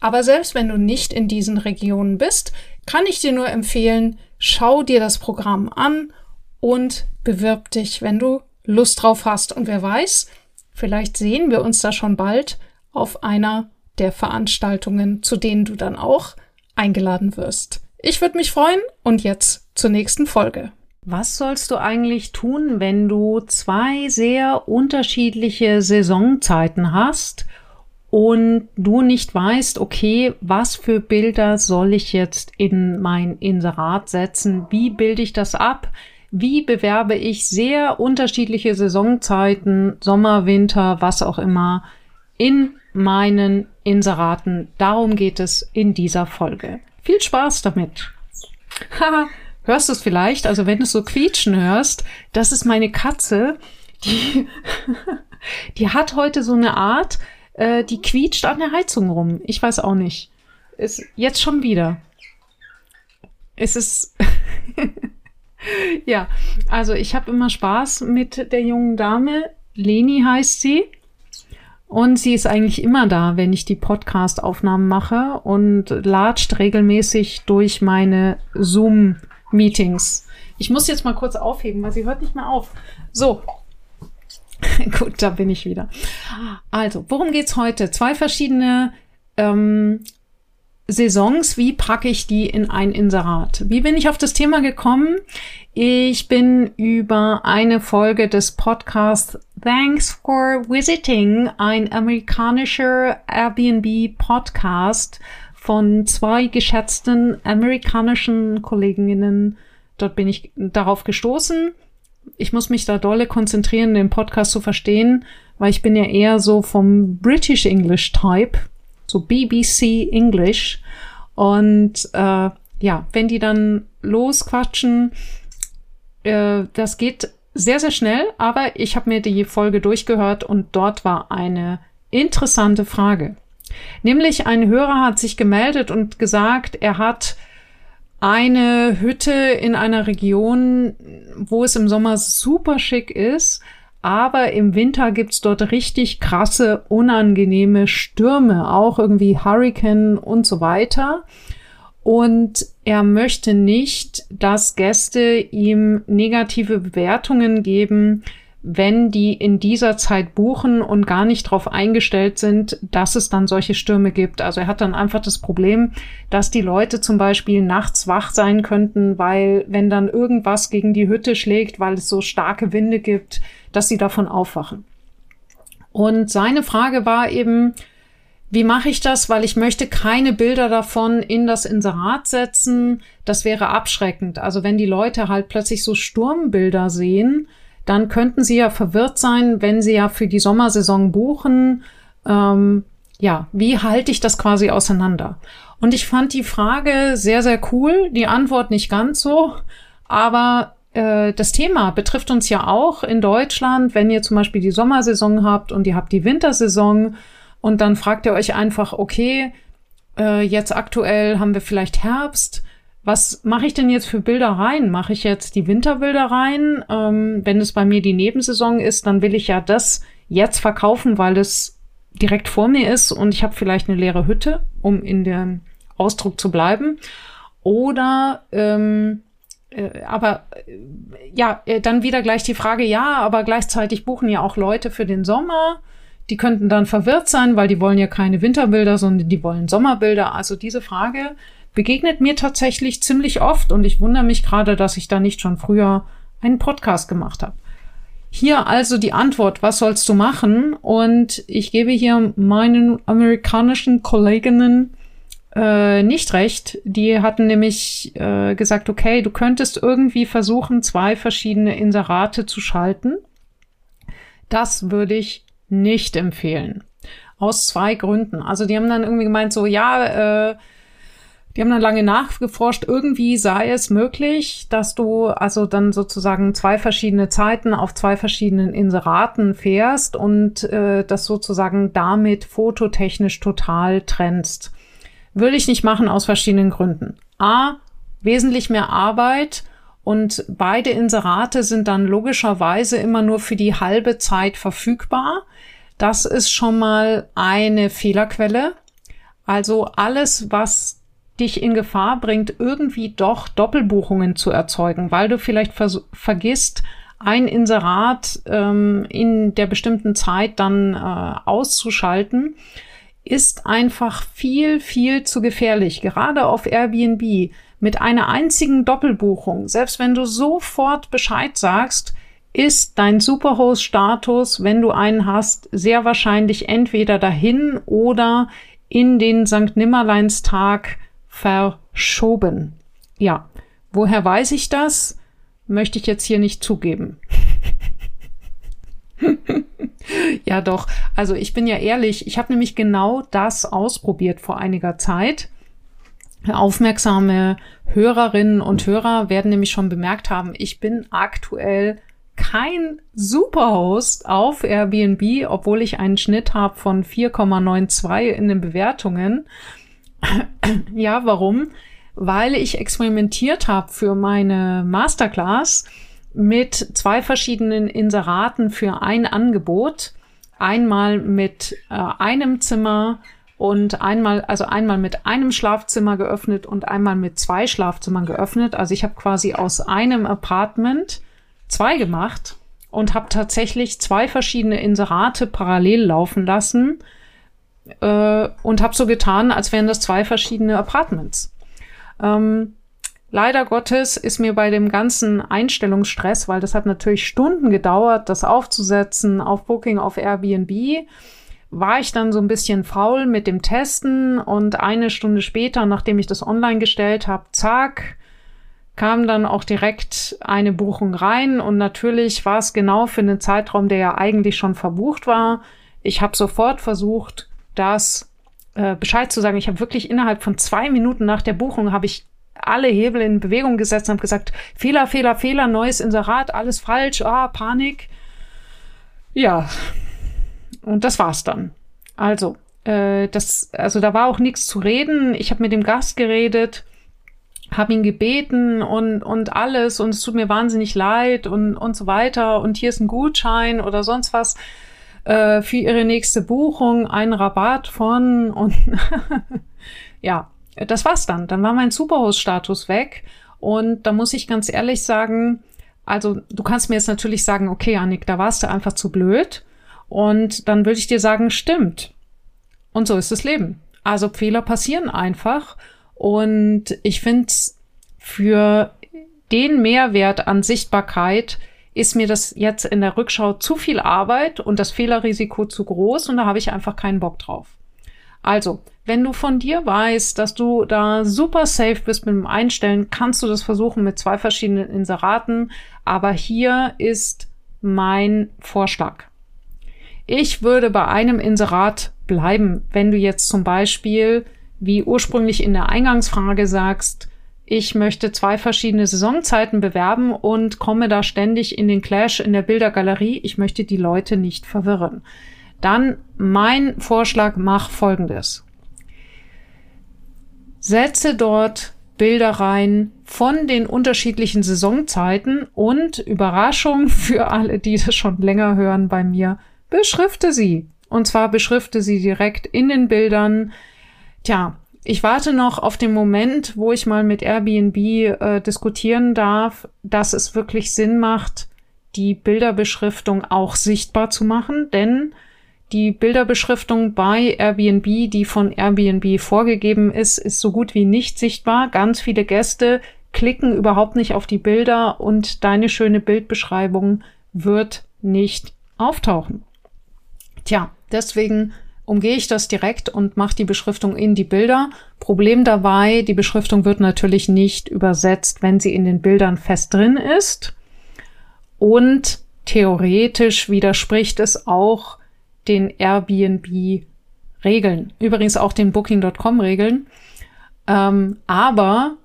Aber selbst wenn du nicht in diesen Regionen bist, kann ich dir nur empfehlen, schau dir das Programm an und bewirb dich, wenn du Lust drauf hast. Und wer weiß, vielleicht sehen wir uns da schon bald auf einer der Veranstaltungen, zu denen du dann auch eingeladen wirst. Ich würde mich freuen und jetzt zur nächsten Folge. Was sollst du eigentlich tun, wenn du zwei sehr unterschiedliche Saisonzeiten hast und du nicht weißt, okay, was für Bilder soll ich jetzt in mein Inserat setzen? Wie bilde ich das ab? Wie bewerbe ich sehr unterschiedliche Saisonzeiten, Sommer, Winter, was auch immer, in meinen Inseraten? Darum geht es in dieser Folge. Viel Spaß damit. Haha, hörst du es vielleicht? Also wenn du es so quietschen hörst, das ist meine Katze, die, die hat heute so eine Art, äh, die quietscht an der Heizung rum. Ich weiß auch nicht. Ist jetzt schon wieder. Es ist. ja, also ich habe immer Spaß mit der jungen Dame. Leni heißt sie. Und sie ist eigentlich immer da, wenn ich die Podcast-Aufnahmen mache und latscht regelmäßig durch meine Zoom-Meetings. Ich muss jetzt mal kurz aufheben, weil sie hört nicht mehr auf. So, Gut, da bin ich wieder. Also, worum geht's heute? Zwei verschiedene ähm, Saisons. Wie packe ich die in ein Inserat? Wie bin ich auf das Thema gekommen? Ich bin über eine Folge des Podcasts Thanks for Visiting, ein amerikanischer Airbnb-Podcast von zwei geschätzten amerikanischen Kolleginnen. Dort bin ich darauf gestoßen ich muss mich da dolle konzentrieren, den Podcast zu verstehen, weil ich bin ja eher so vom British English Type. so BBC English. Und äh, ja, wenn die dann losquatschen, äh, das geht sehr, sehr schnell, aber ich habe mir die Folge durchgehört und dort war eine interessante Frage. Nämlich ein Hörer hat sich gemeldet und gesagt, er hat eine Hütte in einer Region, wo es im Sommer super schick ist, aber im Winter gibt's dort richtig krasse, unangenehme Stürme, auch irgendwie Hurricane und so weiter. Und er möchte nicht, dass Gäste ihm negative Bewertungen geben, wenn die in dieser Zeit buchen und gar nicht darauf eingestellt sind, dass es dann solche Stürme gibt. Also er hat dann einfach das Problem, dass die Leute zum Beispiel nachts wach sein könnten, weil wenn dann irgendwas gegen die Hütte schlägt, weil es so starke Winde gibt, dass sie davon aufwachen. Und seine Frage war eben, wie mache ich das? Weil ich möchte keine Bilder davon in das Inserat setzen. Das wäre abschreckend. Also wenn die Leute halt plötzlich so Sturmbilder sehen, dann könnten sie ja verwirrt sein, wenn sie ja für die Sommersaison buchen. Ähm, ja, wie halte ich das quasi auseinander? Und ich fand die Frage sehr, sehr cool, die Antwort nicht ganz so, aber äh, das Thema betrifft uns ja auch in Deutschland, wenn ihr zum Beispiel die Sommersaison habt und ihr habt die Wintersaison und dann fragt ihr euch einfach, okay, äh, jetzt aktuell haben wir vielleicht Herbst, was mache ich denn jetzt für Bilder rein? Mache ich jetzt die Winterbilder rein? Ähm, wenn es bei mir die Nebensaison ist, dann will ich ja das jetzt verkaufen, weil es direkt vor mir ist und ich habe vielleicht eine leere Hütte, um in dem Ausdruck zu bleiben. Oder ähm, äh, aber äh, ja, äh, dann wieder gleich die Frage, ja, aber gleichzeitig buchen ja auch Leute für den Sommer. Die könnten dann verwirrt sein, weil die wollen ja keine Winterbilder, sondern die wollen Sommerbilder. Also diese Frage begegnet mir tatsächlich ziemlich oft und ich wundere mich gerade, dass ich da nicht schon früher einen Podcast gemacht habe. Hier also die Antwort, was sollst du machen? Und ich gebe hier meinen amerikanischen Kolleginnen äh, nicht recht. Die hatten nämlich äh, gesagt, okay, du könntest irgendwie versuchen, zwei verschiedene Inserate zu schalten. Das würde ich nicht empfehlen. Aus zwei Gründen. Also die haben dann irgendwie gemeint, so ja, äh, die haben dann lange nachgeforscht. Irgendwie sei es möglich, dass du also dann sozusagen zwei verschiedene Zeiten auf zwei verschiedenen Inseraten fährst und äh, das sozusagen damit fototechnisch total trennst. Würde ich nicht machen aus verschiedenen Gründen. A, wesentlich mehr Arbeit und beide Inserate sind dann logischerweise immer nur für die halbe Zeit verfügbar. Das ist schon mal eine Fehlerquelle. Also alles, was dich in Gefahr bringt, irgendwie doch Doppelbuchungen zu erzeugen, weil du vielleicht vergisst, ein Inserat ähm, in der bestimmten Zeit dann äh, auszuschalten, ist einfach viel, viel zu gefährlich. Gerade auf Airbnb mit einer einzigen Doppelbuchung, selbst wenn du sofort Bescheid sagst, ist dein Superhost-Status, wenn du einen hast, sehr wahrscheinlich entweder dahin oder in den St. Nimmerleinstag verschoben. Ja, woher weiß ich das? Möchte ich jetzt hier nicht zugeben. ja, doch. Also ich bin ja ehrlich, ich habe nämlich genau das ausprobiert vor einiger Zeit. Aufmerksame Hörerinnen und Hörer werden nämlich schon bemerkt haben, ich bin aktuell kein Superhost auf Airbnb, obwohl ich einen Schnitt habe von 4,92 in den Bewertungen. ja, warum? Weil ich experimentiert habe für meine Masterclass mit zwei verschiedenen Inseraten für ein Angebot. Einmal mit äh, einem Zimmer und einmal, also einmal mit einem Schlafzimmer geöffnet und einmal mit zwei Schlafzimmern geöffnet. Also ich habe quasi aus einem Apartment zwei gemacht und habe tatsächlich zwei verschiedene Inserate parallel laufen lassen äh, und habe so getan, als wären das zwei verschiedene Apartments. Ähm, leider Gottes ist mir bei dem ganzen Einstellungsstress, weil das hat natürlich Stunden gedauert, das aufzusetzen auf Booking, auf Airbnb, war ich dann so ein bisschen faul mit dem Testen und eine Stunde später, nachdem ich das online gestellt habe, zack, kam dann auch direkt eine Buchung rein und natürlich war es genau für einen Zeitraum, der ja eigentlich schon verbucht war. Ich habe sofort versucht, das äh, Bescheid zu sagen. Ich habe wirklich innerhalb von zwei Minuten nach der Buchung habe ich alle Hebel in Bewegung gesetzt und habe gesagt, Fehler, Fehler, Fehler, neues Inserat, alles falsch, ah, Panik. Ja, und das war's dann. Also, äh, das, also da war auch nichts zu reden. Ich habe mit dem Gast geredet, habe ihn gebeten und, und alles und es tut mir wahnsinnig leid und, und so weiter und hier ist ein Gutschein oder sonst was äh, für ihre nächste Buchung, einen Rabatt von und ja, das war's dann. Dann war mein Superhost-Status weg und da muss ich ganz ehrlich sagen, also du kannst mir jetzt natürlich sagen, okay, Annik, da warst du einfach zu blöd. Und dann würde ich dir sagen, stimmt. Und so ist das Leben. Also Fehler passieren einfach. Und ich finde für den Mehrwert an Sichtbarkeit ist mir das jetzt in der Rückschau zu viel Arbeit und das Fehlerrisiko zu groß und da habe ich einfach keinen Bock drauf. Also, wenn du von dir weißt, dass du da super safe bist mit dem Einstellen, kannst du das versuchen mit zwei verschiedenen Inseraten. Aber hier ist mein Vorschlag. Ich würde bei einem Inserat bleiben, wenn du jetzt zum Beispiel, wie ursprünglich in der Eingangsfrage sagst, ich möchte zwei verschiedene Saisonzeiten bewerben und komme da ständig in den Clash in der Bildergalerie. Ich möchte die Leute nicht verwirren. Dann mein Vorschlag, mach folgendes. Setze dort Bilder rein von den unterschiedlichen Saisonzeiten und Überraschung für alle, die das schon länger hören bei mir, beschrifte sie. Und zwar beschrifte sie direkt in den Bildern. Tja, ich warte noch auf den Moment, wo ich mal mit Airbnb äh, diskutieren darf, dass es wirklich Sinn macht, die Bilderbeschriftung auch sichtbar zu machen, denn die Bilderbeschriftung bei Airbnb, die von Airbnb vorgegeben ist, ist so gut wie nicht sichtbar. Ganz viele Gäste klicken überhaupt nicht auf die Bilder und deine schöne Bildbeschreibung wird nicht auftauchen. Tja, deswegen umgehe ich das direkt und mache die Beschriftung in die Bilder. Problem dabei, die Beschriftung wird natürlich nicht übersetzt, wenn sie in den Bildern fest drin ist. Und theoretisch widerspricht es auch den Airbnb-Regeln. Übrigens auch den Booking.com-Regeln. Ähm, aber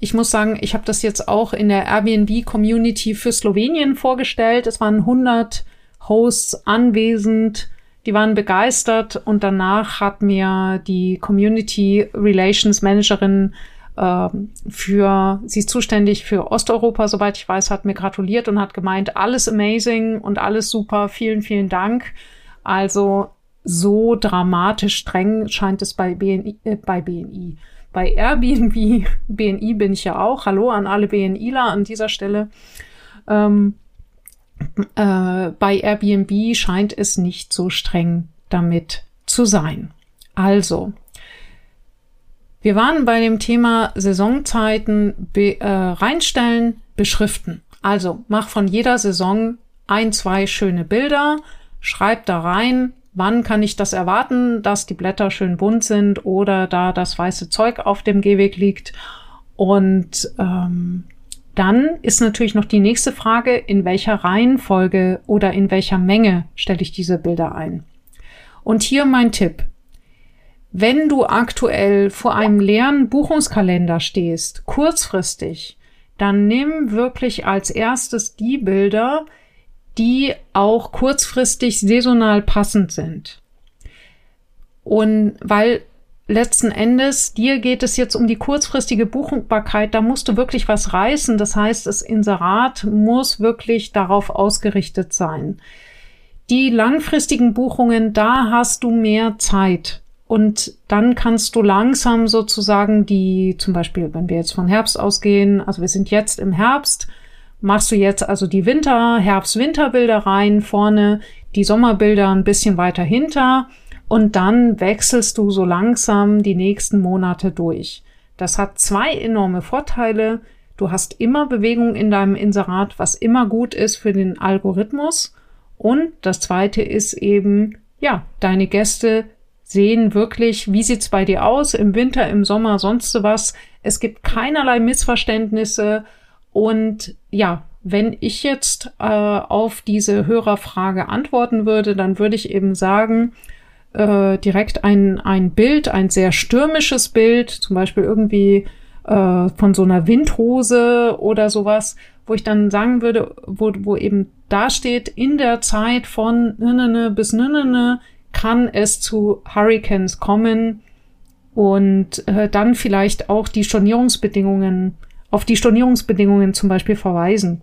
ich muss sagen, ich habe das jetzt auch in der Airbnb-Community für Slowenien vorgestellt. Es waren 100 Hosts anwesend, die waren begeistert und danach hat mir die Community Relations Managerin äh, für, sie ist zuständig für Osteuropa, soweit ich weiß, hat mir gratuliert und hat gemeint, alles amazing und alles super, vielen, vielen Dank. Also so dramatisch streng scheint es bei BNI, äh, bei BNI. Bei Airbnb, BNI bin ich ja auch. Hallo an alle BNIler an dieser Stelle. Ähm, äh, bei Airbnb scheint es nicht so streng damit zu sein. Also, wir waren bei dem Thema Saisonzeiten be, äh, reinstellen, beschriften. Also, mach von jeder Saison ein, zwei schöne Bilder, schreib da rein, wann kann ich das erwarten, dass die Blätter schön bunt sind oder da das weiße Zeug auf dem Gehweg liegt. Und ähm, dann ist natürlich noch die nächste Frage, in welcher Reihenfolge oder in welcher Menge stelle ich diese Bilder ein. Und hier mein Tipp. Wenn du aktuell vor einem leeren Buchungskalender stehst, kurzfristig, dann nimm wirklich als erstes die Bilder, die auch kurzfristig saisonal passend sind. Und weil letzten Endes, dir geht es jetzt um die kurzfristige Buchbarkeit, da musst du wirklich was reißen. Das heißt, das Inserat muss wirklich darauf ausgerichtet sein. Die langfristigen Buchungen, da hast du mehr Zeit. Und dann kannst du langsam sozusagen die, zum Beispiel, wenn wir jetzt von Herbst ausgehen, also wir sind jetzt im Herbst, machst du jetzt also die Winter-, Herbst-Winter-Bilder rein, vorne die Sommerbilder ein bisschen weiter hinter und dann wechselst du so langsam die nächsten Monate durch. Das hat zwei enorme Vorteile. Du hast immer Bewegung in deinem Inserat, was immer gut ist für den Algorithmus. Und das zweite ist eben, ja, deine Gäste sehen wirklich, wie sieht's bei dir aus im Winter, im Sommer, sonst was. Es gibt keinerlei Missverständnisse. Und ja, wenn ich jetzt äh, auf diese Hörerfrage antworten würde, dann würde ich eben sagen, äh, direkt ein, ein Bild, ein sehr stürmisches Bild, zum Beispiel irgendwie äh, von so einer Windhose oder sowas, wo ich dann sagen würde, wo, wo eben da steht, in der Zeit von nene bis nene kann es zu Hurricanes kommen und äh, dann vielleicht auch die Stornierungsbedingungen, auf die Stornierungsbedingungen zum Beispiel verweisen.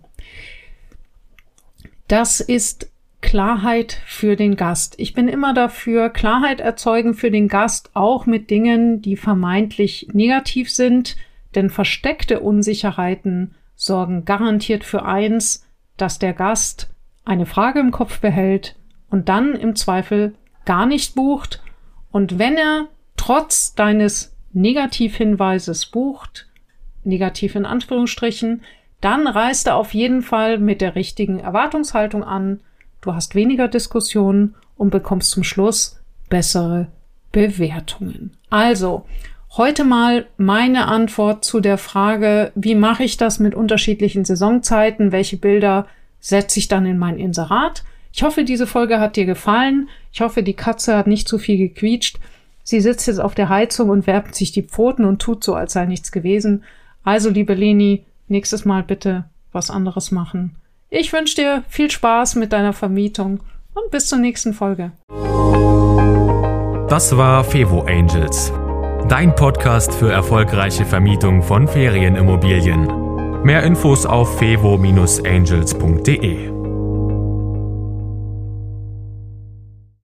Das ist Klarheit für den Gast. Ich bin immer dafür, Klarheit erzeugen für den Gast, auch mit Dingen, die vermeintlich negativ sind, denn versteckte Unsicherheiten sorgen garantiert für eins, dass der Gast eine Frage im Kopf behält und dann im Zweifel gar nicht bucht. Und wenn er trotz deines Negativhinweises bucht, negativ in Anführungsstrichen, dann reist er auf jeden Fall mit der richtigen Erwartungshaltung an. Du hast weniger Diskussionen und bekommst zum Schluss bessere Bewertungen. Also, heute mal meine Antwort zu der Frage, wie mache ich das mit unterschiedlichen Saisonzeiten? Welche Bilder setze ich dann in mein Inserat? Ich hoffe, diese Folge hat dir gefallen. Ich hoffe, die Katze hat nicht zu viel gequietscht. Sie sitzt jetzt auf der Heizung und wärmt sich die Pfoten und tut so, als sei nichts gewesen. Also, liebe Leni, nächstes Mal bitte was anderes machen. Ich wünsche dir viel Spaß mit deiner Vermietung und bis zur nächsten Folge. Das war Fevo Angels, dein Podcast für erfolgreiche Vermietung von Ferienimmobilien. Mehr Infos auf fevo-angels.de.